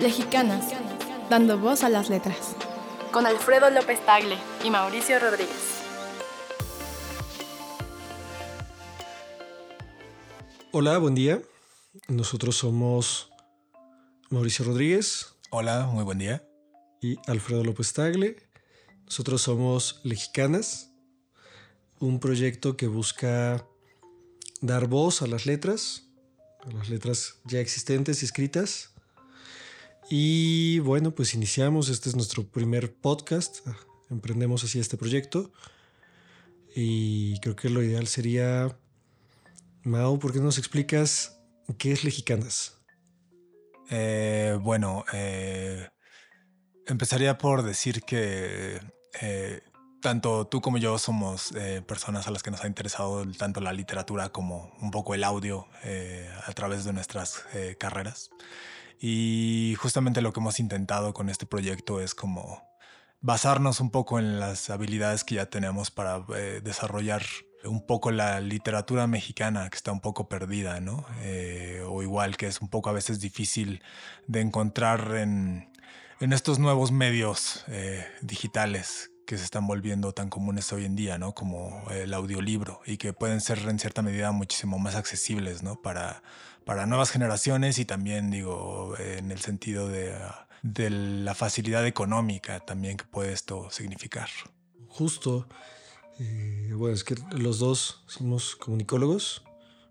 Lexicanas, dando voz a las letras. Con Alfredo López Tagle y Mauricio Rodríguez. Hola, buen día. Nosotros somos Mauricio Rodríguez. Hola, muy buen día. Y Alfredo López Tagle. Nosotros somos Lexicanas, un proyecto que busca dar voz a las letras, a las letras ya existentes y escritas. Y bueno, pues iniciamos, este es nuestro primer podcast, emprendemos así este proyecto. Y creo que lo ideal sería, Mao, ¿por qué nos explicas qué es Lexicanas? Eh, bueno, eh, empezaría por decir que eh, tanto tú como yo somos personas a las que nos ha interesado tanto la literatura como un poco el audio a través de nuestras carreras. Y justamente lo que hemos intentado con este proyecto es como basarnos un poco en las habilidades que ya tenemos para desarrollar un poco la literatura mexicana que está un poco perdida, ¿no? o igual que es un poco a veces difícil de encontrar en, en estos nuevos medios digitales que se están volviendo tan comunes hoy en día, ¿no? Como el audiolibro y que pueden ser en cierta medida muchísimo más accesibles, ¿no? Para, para nuevas generaciones y también, digo, en el sentido de, de la facilidad económica también que puede esto significar. Justo. Eh, bueno, es que los dos somos comunicólogos.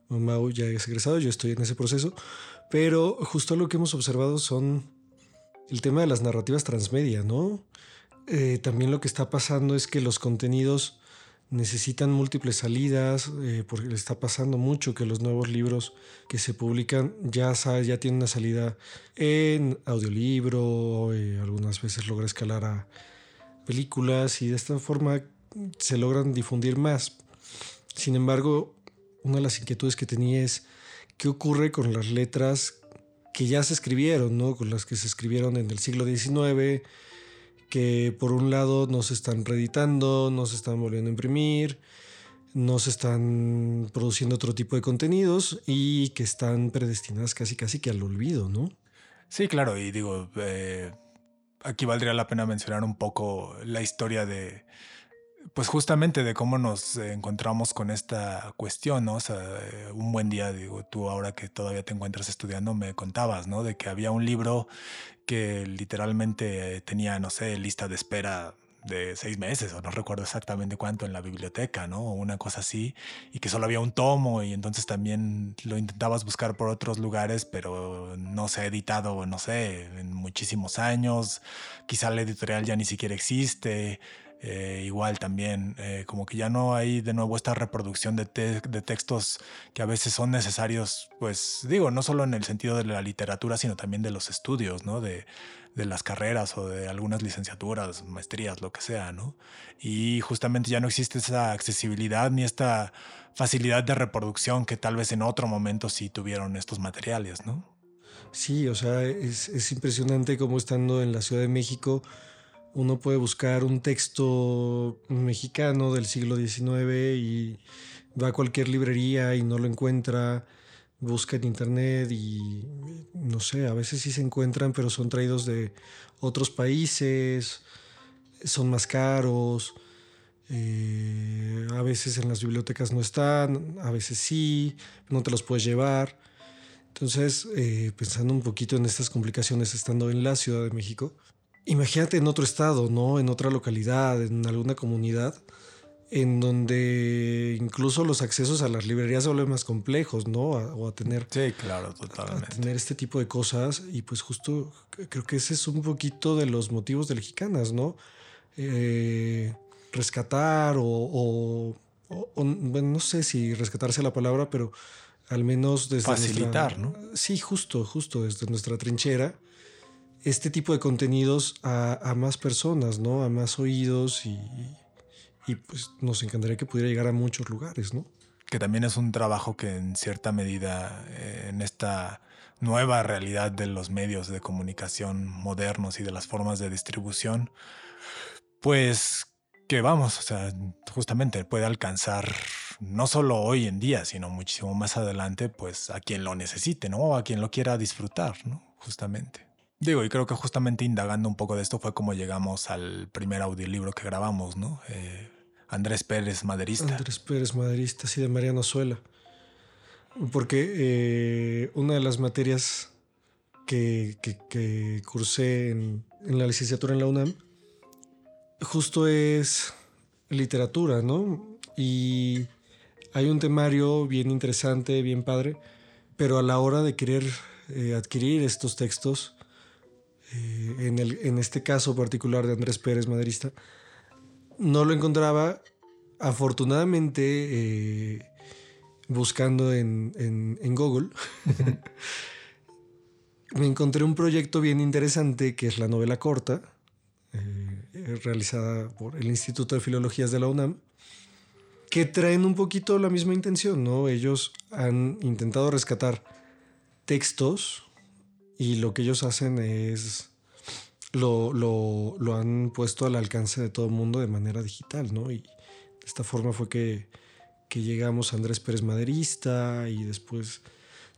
Mau ya es egresado, yo estoy en ese proceso. Pero justo lo que hemos observado son el tema de las narrativas transmedia, ¿no? Eh, también lo que está pasando es que los contenidos necesitan múltiples salidas, eh, porque le está pasando mucho que los nuevos libros que se publican ya, ya tienen una salida en audiolibro, eh, algunas veces logra escalar a películas y de esta forma se logran difundir más. Sin embargo, una de las inquietudes que tenía es qué ocurre con las letras que ya se escribieron, ¿no? con las que se escribieron en el siglo XIX, que por un lado no se están reeditando, no se están volviendo a imprimir, no se están produciendo otro tipo de contenidos y que están predestinadas casi casi que al olvido, ¿no? Sí, claro, y digo, eh, aquí valdría la pena mencionar un poco la historia de, pues justamente de cómo nos encontramos con esta cuestión, ¿no? O sea, un buen día, digo, tú ahora que todavía te encuentras estudiando, me contabas, ¿no? De que había un libro que literalmente tenía, no sé, lista de espera de seis meses o no recuerdo exactamente cuánto en la biblioteca, ¿no? O una cosa así, y que solo había un tomo y entonces también lo intentabas buscar por otros lugares, pero no se ha editado, no sé, en muchísimos años, quizá la editorial ya ni siquiera existe, eh, igual también, eh, como que ya no hay de nuevo esta reproducción de, de, textos que a veces son necesarios, pues digo, no solo en el sentido de la literatura, sino también de los estudios, ¿no? De, de las carreras o de algunas licenciaturas, maestrías, lo que sea, ¿no? Y justamente ya no existe esa accesibilidad ni esta facilidad de reproducción que tal vez en otro momento sí tuvieron estos materiales, ¿no? Sí, o sea, es, es impresionante como estando en la Ciudad de México, uno puede buscar un texto mexicano del siglo XIX y va a cualquier librería y no lo encuentra, busca en internet y no sé, a veces sí se encuentran, pero son traídos de otros países, son más caros, eh, a veces en las bibliotecas no están, a veces sí, no te los puedes llevar. Entonces, eh, pensando un poquito en estas complicaciones estando en la Ciudad de México, Imagínate en otro estado, ¿no? En otra localidad, en alguna comunidad, en donde incluso los accesos a las librerías se vuelven más complejos, ¿no? o a tener. Sí, claro, totalmente. A tener este tipo de cosas. Y pues justo creo que ese es un poquito de los motivos de Lexicanas, ¿no? Eh, rescatar o, bueno, no sé si rescatarse la palabra, pero al menos desde. Facilitar, ¿no? Sí, justo, justo desde nuestra trinchera este tipo de contenidos a, más personas, ¿no? A más oídos y, pues nos encantaría que pudiera llegar a muchos lugares, ¿no? Que también es un trabajo que en cierta medida eh, en esta nueva realidad de los medios de comunicación modernos y de las formas de distribución, pues que vamos, o sea, justamente puede alcanzar no solo hoy en día, sino muchísimo más adelante, pues a quien lo necesite, ¿no? O a quien lo quiera disfrutar, ¿no? Justamente. Digo, y creo que justamente indagando un poco de esto fue como llegamos al primer audiolibro que grabamos, ¿no? Eh, Andrés Pérez, maderista. Andrés Pérez, maderista, sí, de Mariano Suela. Porque eh, una de las materias que, cursé en, la licenciatura en la UNAM justo es literatura, ¿no? Y hay un temario bien interesante, bien padre, pero a la hora de querer eh, adquirir estos textos, eh, en, el, en este caso particular de Andrés Pérez, maderista, no lo encontraba. Afortunadamente, eh, buscando en, en, Google, me encontré un proyecto bien interesante que es la novela corta, eh, realizada por el Instituto de Filologías de la UNAM, que traen un poquito la misma intención, ¿no? Ellos han intentado rescatar textos y lo que ellos hacen es lo, lo, han puesto al alcance de todo el mundo de manera digital, ¿no? Y de esta forma fue que, llegamos a Andrés Pérez Maderista y después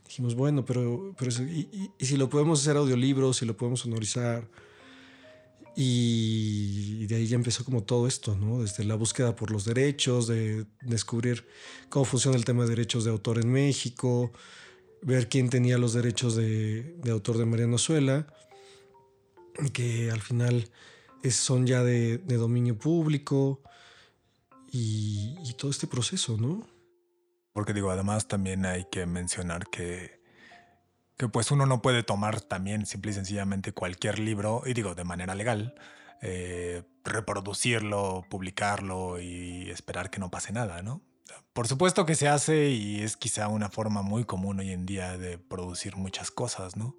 dijimos, bueno, pero, pero y, si lo podemos hacer audiolibro, si lo podemos sonorizar. Y, de ahí ya empezó como todo esto, ¿no? Desde la búsqueda por los derechos, de descubrir cómo funciona el tema de derechos de autor en México, ver quién tenía los derechos de, autor de Mariano Suela, que al final son ya de, dominio público y, todo este proceso, ¿no? Porque digo, además también hay que mencionar que, que pues uno no puede tomar también simple y sencillamente cualquier libro, y digo, de manera legal, eh, reproducirlo, publicarlo y esperar que no pase nada, ¿no? Por supuesto que se hace y es quizá una forma muy común hoy en día de producir muchas cosas, ¿no?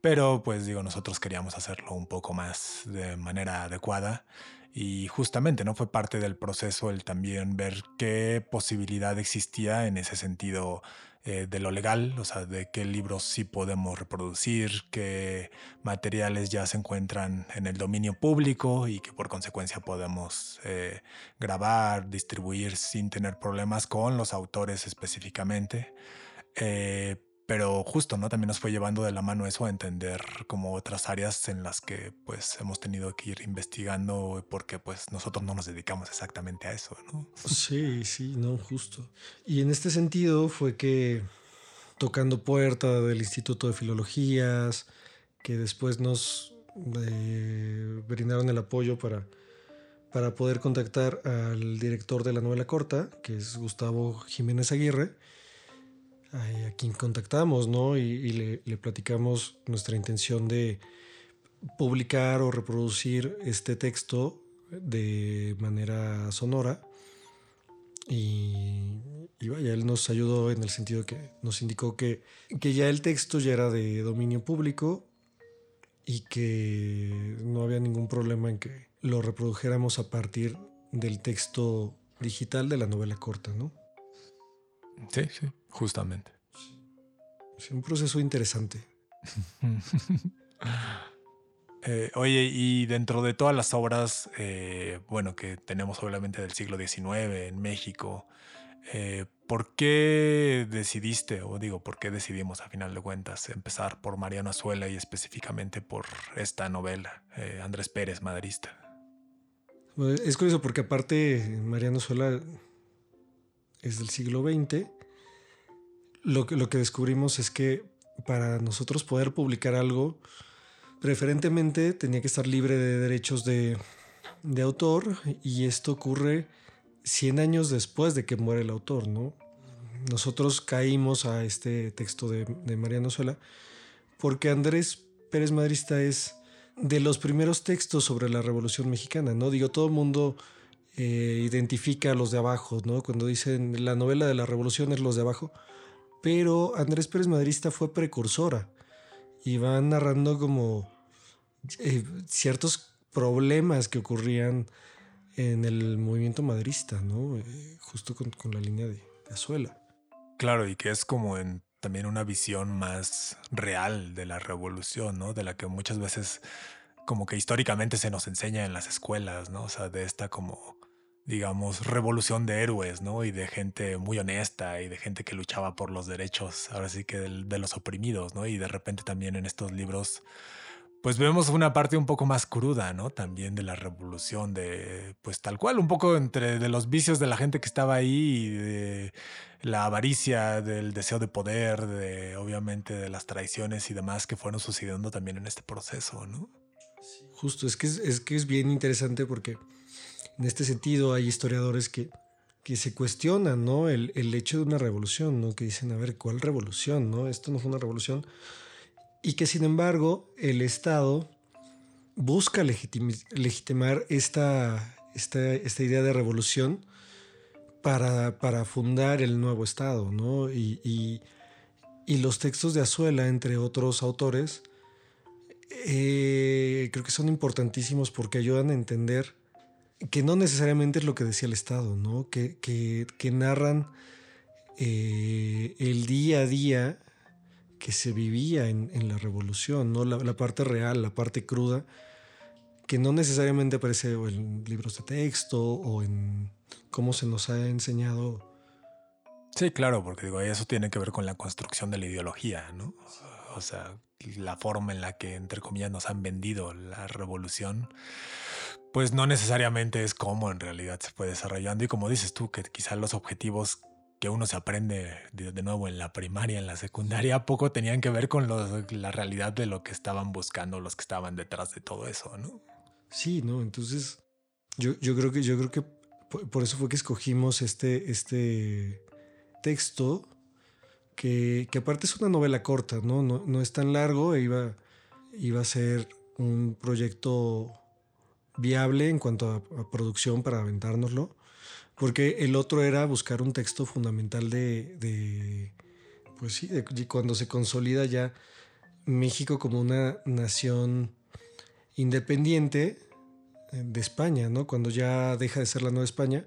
Pero pues digo, nosotros queríamos hacerlo un poco más de manera adecuada y justamente no fue parte del proceso el también ver qué posibilidad existía en ese sentido eh, de lo legal, o sea, de qué libros sí podemos reproducir, qué materiales ya se encuentran en el dominio público y que por consecuencia podemos eh, grabar, distribuir sin tener problemas con los autores específicamente. Eh, pero justo, ¿no? También nos fue llevando de la mano eso a entender como otras áreas en las que pues hemos tenido que ir investigando porque pues nosotros no nos dedicamos exactamente a eso, ¿no? Sí, sí, no, justo. Y en este sentido fue que tocando puerta del Instituto de Filologías, que después nos eh, brindaron el apoyo para, para poder contactar al director de la novela corta, que es Gustavo Jiménez Aguirre, a quien contactamos, ¿no? Y, le, platicamos nuestra intención de publicar o reproducir este texto de manera sonora. Y, vaya, él nos ayudó en el sentido que nos indicó que, que ya el texto ya era de dominio público y que no había ningún problema en que lo reprodujéramos a partir del texto digital de la novela corta, ¿no? Sí, sí, justamente. Es un proceso interesante. Eh, oye, y dentro de todas las obras, eh, bueno, que tenemos obviamente del siglo XIX en México, eh, ¿por qué decidiste, o digo, por qué decidimos a final de cuentas empezar por Mariano Azuela y específicamente por esta novela, Andrés Pérez, maderista? Es curioso porque aparte Mariano Azuela es del siglo XX lo que, lo que descubrimos es que para nosotros poder publicar algo, preferentemente tenía que estar libre de derechos de, autor y esto ocurre 100 años después de que muere el autor, ¿no? Nosotros caímos a este texto de, de Mariano Sola porque Andrés Pérez Madrista es de los primeros textos sobre la Revolución Mexicana, ¿no? Digo, todo el mundo eh, identifica a los de abajo, ¿no? Cuando dicen la novela de la Revolución es los de abajo, pero Andrés Pérez Madrista fue precursora y va narrando como eh, ciertos problemas que ocurrían en el movimiento madrista, ¿no? Eh, justo con, la línea de, Azuela. Claro, y que es como en también una visión más real de la revolución, ¿no? De la que muchas veces como que históricamente se nos enseña en las escuelas, ¿no? O sea, de esta como digamos, revolución de héroes, ¿no? Y de gente muy honesta y de gente que luchaba por los derechos, ahora sí que de, los oprimidos, ¿no? Y de repente también en estos libros, pues vemos una parte un poco más cruda, ¿no? También de la revolución, de, pues tal cual, un poco entre de los vicios de la gente que estaba ahí y de la avaricia, del deseo de poder, de obviamente de las traiciones y demás que fueron sucediendo también en este proceso, ¿no? Justo, es que es, que es bien interesante porque en este sentido hay historiadores que, que se cuestionan, ¿no? El, el hecho de una revolución, ¿no? Que dicen, a ver, ¿cuál revolución, no? Esto no fue una revolución y que sin embargo el Estado busca legitimar esta, esta, idea de revolución para, para, fundar el nuevo Estado, ¿no? Y, los textos de Azuela, entre otros autores, eh, creo que son importantísimos porque ayudan a entender que no necesariamente es lo que decía el Estado, ¿no? Que, que, narran eh, el día a día que se vivía en, la revolución, ¿no? La, parte real, la parte cruda, que no necesariamente aparece en libros de texto o en cómo se nos ha enseñado. Sí, claro, porque digo, eso tiene que ver con la construcción de la ideología, ¿no? O sea, la forma en la que, entre comillas, nos han vendido la revolución, pues no necesariamente es cómo en realidad se fue desarrollando. Y como dices tú, que quizás los objetivos que uno se aprende de, nuevo en la primaria, en la secundaria, poco tenían que ver con la realidad de lo que estaban buscando los que estaban detrás de todo eso, ¿no? Sí, ¿no? Entonces, yo, yo creo que, yo creo que por, eso fue que escogimos este, este texto, que, que, aparte es una novela corta, ¿no? No, no es tan largo, e iba, iba a ser un proyecto viable en cuanto a, producción para aventárnoslo porque el otro era buscar un texto fundamental de, pues sí, cuando se consolida ya México como una nación independiente eh, de España, ¿no? Cuando ya deja de ser la nueva España.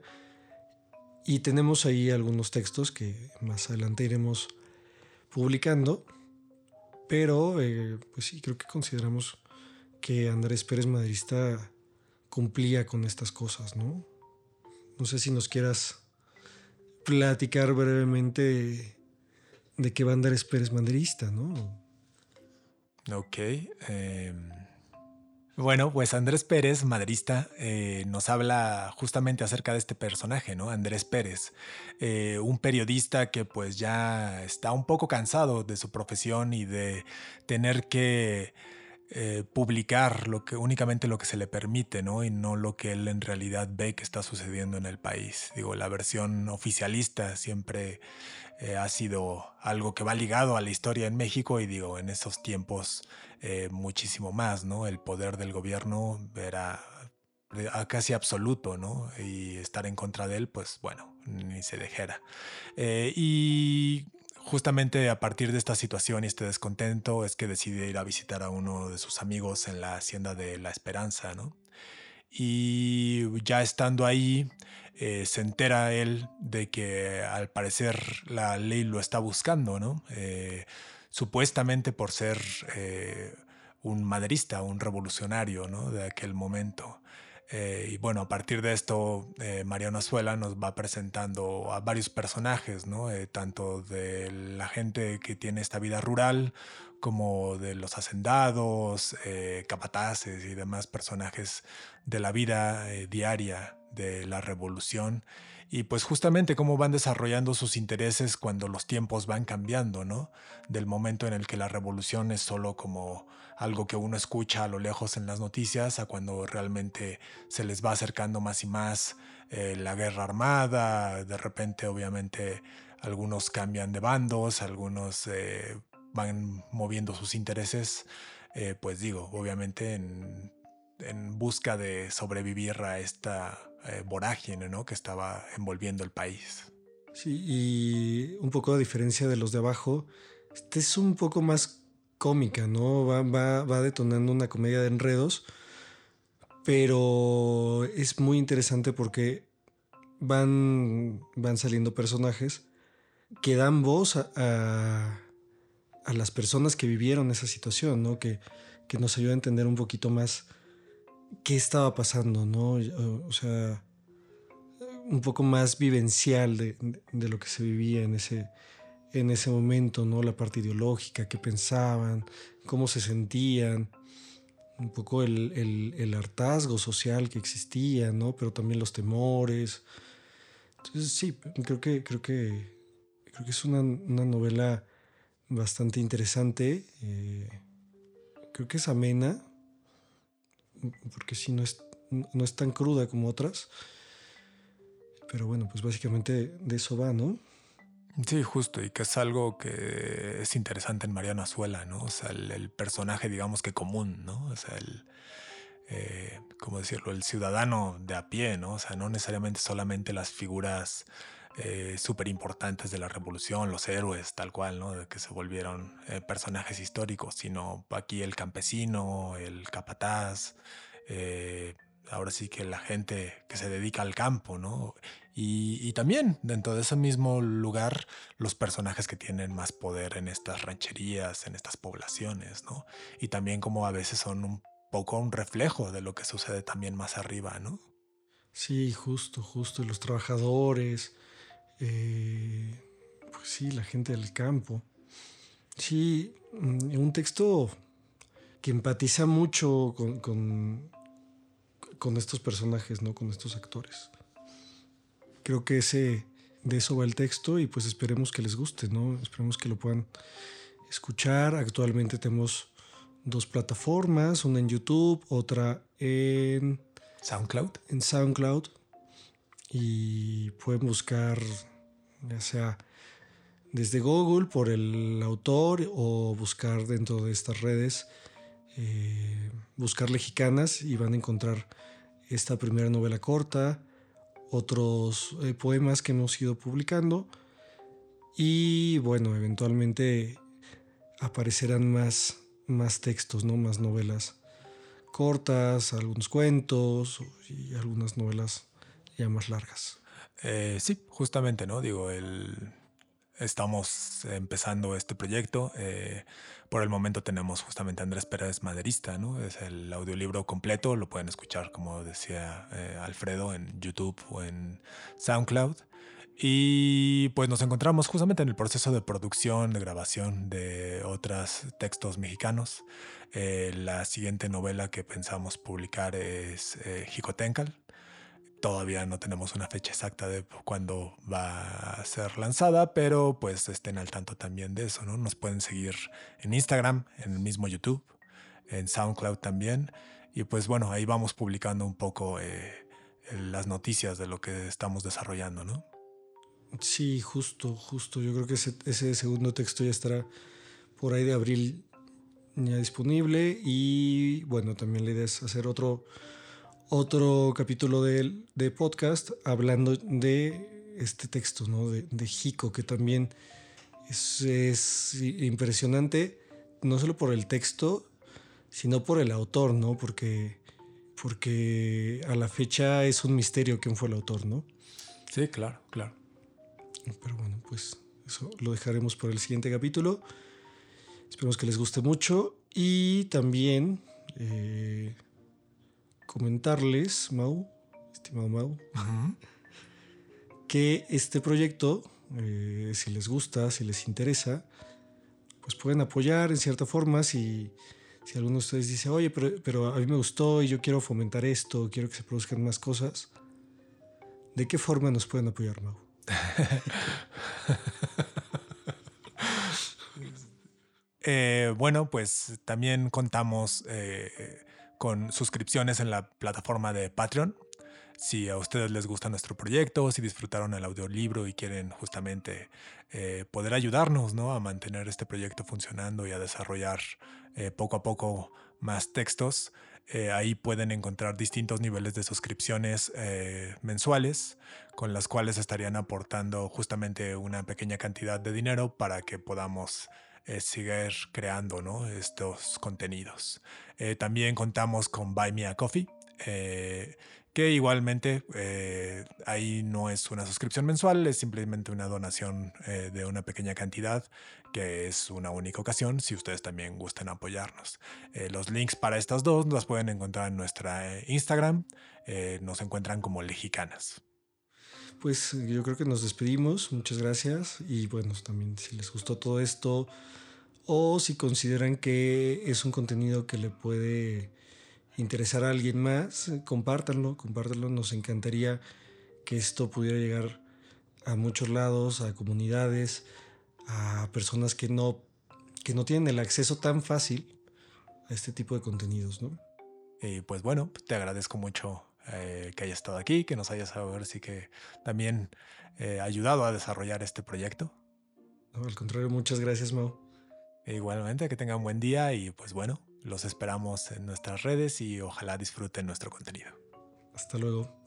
Y tenemos ahí algunos textos que más adelante iremos publicando. Pero, eh, pues sí, creo que consideramos que Andrés Pérez Madrista cumplía con estas cosas, ¿no? No sé si nos quieras platicar brevemente de qué banda eres Pérez Manderista, ¿no? Ok. Em, bueno, pues Andrés Pérez, maderista, eh, nos habla justamente acerca de este personaje, ¿no? Andrés Pérez, eh, un periodista que pues ya está un poco cansado de su profesión y de tener que eh, publicar únicamente lo que se le permite, ¿no? Y no lo que él en realidad ve que está sucediendo en el país. Digo, la versión oficialista siempre eh, ha sido algo que va ligado a la historia en México y digo, en esos tiempos eh, muchísimo más, ¿no? El poder del gobierno era casi absoluto, ¿no? Y estar en contra de él, pues bueno, ni se dejera. y Justamente a partir de esta situación y este descontento es que decide ir a visitar a uno de sus amigos en la hacienda de La Esperanza, ¿no? Y ya estando ahí, eh, se entera él de que al parecer la ley lo está buscando, ¿no? Eh, supuestamente por ser eh, un maderista, un revolucionario, ¿no? De aquel momento. Eh, y bueno, a partir de esto, eh, Mariano Azuela nos va presentando a varios personajes, ¿no? Eh, tanto de la gente que tiene esta vida rural, como de los hacendados, capataces y demás personajes de la vida diaria de la revolución. Y pues justamente cómo van desarrollando sus intereses cuando los tiempos van cambiando, ¿no? Del momento en el que la revolución es solo como algo que uno escucha a lo lejos en las noticias, a cuando realmente se les va acercando más y más eh, la guerra armada, de repente obviamente algunos cambian de bandos, algunos eh, van moviendo sus intereses, eh, pues digo, obviamente en, busca de sobrevivir a esta vorágine ¿no? que estaba envolviendo el país. Sí, y un poco a diferencia de los de abajo, este es un poco más cómica, ¿no? Va, va, detonando una comedia de enredos, pero es muy interesante porque van, van saliendo personajes que dan voz a, a, las personas que vivieron esa situación, ¿no? Que, que, nos ayuda a entender un poquito más qué estaba pasando, ¿no? O sea, un poco más vivencial de, de lo que se vivía en ese, en ese momento, ¿no? La parte ideológica, qué pensaban, cómo se sentían. un poco el, hartazgo social que existía, ¿no? Pero también los temores. Entonces, sí, creo que, creo que, creo que es una, novela bastante interesante. Eh, creo que es amena, porque sí, no es, no es tan cruda como otras. Pero bueno, pues básicamente de eso va, ¿no? Sí, justo, y que es algo que es interesante en Mariano Azuela, ¿no? O sea, el, personaje, digamos que común, ¿no? O sea, el, eh, ¿cómo decirlo? El ciudadano de a pie, ¿no? O sea, no necesariamente solamente las figuras eh, súper importantes de la revolución, los héroes, tal cual, ¿no? Que se volvieron eh, personajes históricos, sino aquí el campesino, el capataz, eh, ahora sí que la gente que se dedica al campo, ¿no? Y, también dentro de ese mismo lugar los personajes que tienen más poder en estas rancherías, en estas poblaciones, ¿no? Y también como a veces son un poco un reflejo de lo que sucede también más arriba, ¿no? Sí, justo, justo. Y los trabajadores, eh, pues sí, la gente del campo. Sí, mm, un texto que empatiza mucho con con estos personajes, ¿no? Con estos actores. Creo que ese, de eso va el texto y pues esperemos que les guste, ¿no? Esperemos que lo puedan escuchar. Actualmente tenemos dos plataformas, una en YouTube, otra en SoundCloud. En SoundCloud. Y pueden buscar ya sea desde Google por el autor o buscar dentro de estas redes, eh, buscar mexicanas y van a encontrar esta primera novela corta, otros eh, poemas que hemos ido publicando y bueno, eventualmente aparecerán más, más textos, ¿no? más novelas cortas, algunos cuentos y algunas novelas ya más largas. Eh, sí, justamente, ¿no? Digo, el, estamos empezando este proyecto. Eh, por el momento tenemos justamente Andrés Pérez Maderista, ¿no? Es el audiolibro completo, lo pueden escuchar, como decía eh, Alfredo, en YouTube o en SoundCloud. Y pues nos encontramos justamente en el proceso de producción, de grabación de otros textos mexicanos. Eh, la siguiente novela que pensamos publicar es Jicotencal, Todavía no tenemos una fecha exacta de cuándo va a ser lanzada, pero pues estén al tanto también de eso, ¿no? Nos pueden seguir en Instagram, en el mismo YouTube, en SoundCloud también. Y pues bueno, ahí vamos publicando un poco eh, las noticias de lo que estamos desarrollando, ¿no? Sí, justo, justo. Yo creo que ese, ese segundo texto ya estará por ahí de abril ya disponible. Y bueno, también la idea es hacer otro otro capítulo de, de podcast hablando de este texto, ¿no? De, de Jico, que también es, impresionante, no solo por el texto, sino por el autor, ¿no? Porque, porque a la fecha es un misterio quién fue el autor, ¿no? Sí, claro, claro. Pero bueno, pues eso lo dejaremos por el siguiente capítulo. Esperemos que les guste mucho y también... Eh, comentarles, Mau, estimado Mau, que este proyecto, eh, si les gusta, si les interesa, pues pueden apoyar en cierta forma si, si alguno de ustedes dice, oye, pero, pero a mí me gustó y yo quiero fomentar esto, quiero que se produzcan más cosas. ¿De qué forma nos pueden apoyar, Mau? Eh, bueno, pues también contamos eh, con suscripciones en la plataforma de Patreon. Si a ustedes les gusta nuestro proyecto, si disfrutaron el audiolibro y quieren justamente eh, poder ayudarnos ¿no? a mantener este proyecto funcionando y a desarrollar eh, poco a poco más textos, eh, ahí pueden encontrar distintos niveles de suscripciones mensuales con las cuales estarían aportando justamente una pequeña cantidad de dinero para que podamos seguir creando estos contenidos. Eh, también contamos con Buy Me a Coffee, eh, que igualmente eh, ahí no es una suscripción mensual, es simplemente una donación de una pequeña cantidad, que es una única ocasión, si ustedes también gustan apoyarnos. los links para estas dos los pueden encontrar en nuestra Instagram, nos encuentran como Lejicanas. Pues yo creo que nos despedimos, muchas gracias y bueno, también si les gustó todo esto, o si consideran que es un contenido que le puede interesar a alguien más, compártanlo, compártanlo. Nos encantaría que esto pudiera llegar a muchos lados, a comunidades, a personas que no, que no tienen el acceso tan fácil a este tipo de contenidos, ¿no? Y pues bueno, te agradezco mucho eh, que hayas estado aquí, que nos hayas ver si que también eh, ayudado a desarrollar este proyecto. al contrario, muchas gracias, Mau. E igualmente, que tengan un buen día y pues bueno, los esperamos en nuestras redes y ojalá disfruten nuestro contenido. Hasta luego.